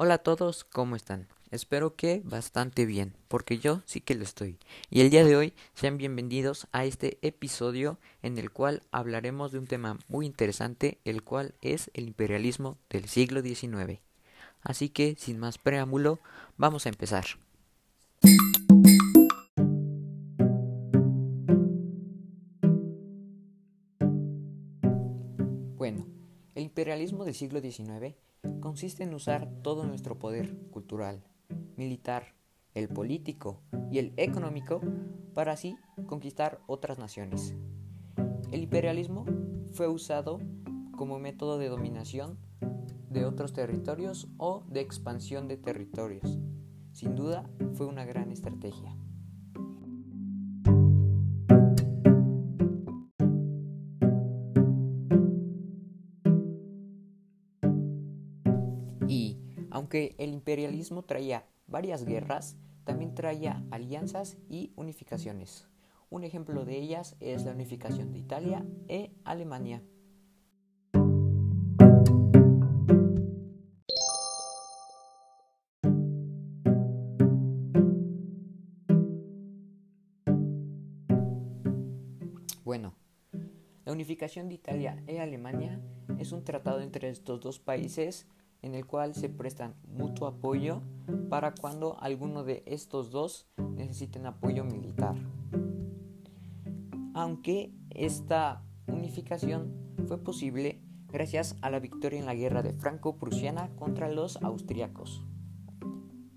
Hola a todos, ¿cómo están? Espero que bastante bien, porque yo sí que lo estoy. Y el día de hoy sean bienvenidos a este episodio en el cual hablaremos de un tema muy interesante, el cual es el imperialismo del siglo XIX. Así que, sin más preámbulo, vamos a empezar. Bueno, el imperialismo del siglo XIX consiste en usar todo nuestro poder cultural, militar, el político y el económico para así conquistar otras naciones. El imperialismo fue usado como método de dominación de otros territorios o de expansión de territorios. Sin duda fue una gran estrategia. Aunque el imperialismo traía varias guerras, también traía alianzas y unificaciones. Un ejemplo de ellas es la unificación de Italia e Alemania. Bueno, la unificación de Italia e Alemania es un tratado entre estos dos países en el cual se prestan mutuo apoyo para cuando alguno de estos dos necesiten apoyo militar. Aunque esta unificación fue posible gracias a la victoria en la guerra de Franco-Prusiana contra los austriacos.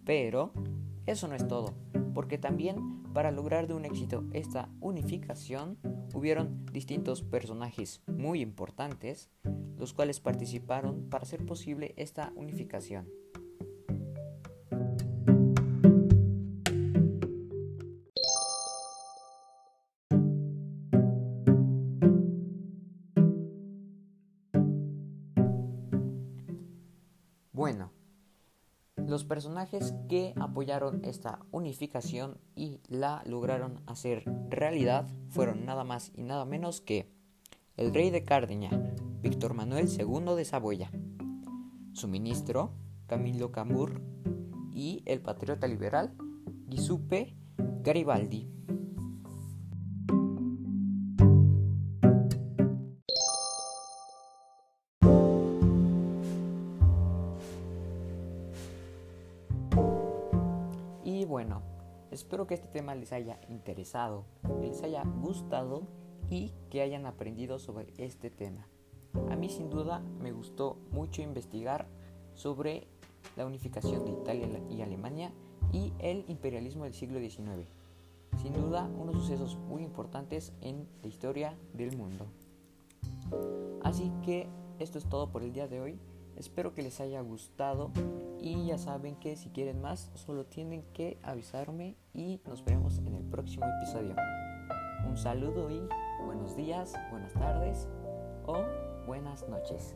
Pero eso no es todo, porque también para lograr de un éxito esta unificación hubieron distintos personajes muy importantes, los cuales participaron para hacer posible esta unificación. Bueno, los personajes que apoyaron esta unificación y la lograron hacer realidad fueron nada más y nada menos que el rey de Cardeña, Víctor Manuel II de Saboya, su ministro, Camilo Camur, y el patriota liberal, Giuseppe Garibaldi. Y bueno, espero que este tema les haya interesado, les haya gustado y que hayan aprendido sobre este tema. A mí sin duda me gustó mucho investigar sobre la unificación de Italia y Alemania y el imperialismo del siglo XIX. Sin duda unos sucesos muy importantes en la historia del mundo. Así que esto es todo por el día de hoy. Espero que les haya gustado y ya saben que si quieren más solo tienen que avisarme y nos vemos en el próximo episodio. Un saludo y buenos días, buenas tardes noches.